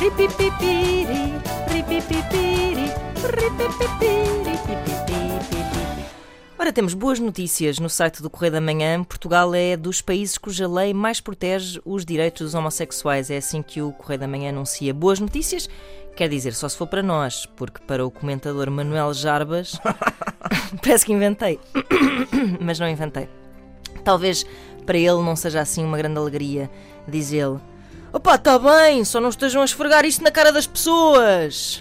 Ripipipiri, ripipipiri, ripipipiri. Ora, temos boas notícias no site do Correio da Manhã. Portugal é dos países cuja lei mais protege os direitos dos homossexuais. É assim que o Correio da Manhã anuncia boas notícias. Quer dizer, só se for para nós, porque para o comentador Manuel Jarbas parece que inventei, mas não inventei. Talvez para ele não seja assim uma grande alegria, diz ele. Opa, está bem, só não estejam a esfregar isto na cara das pessoas.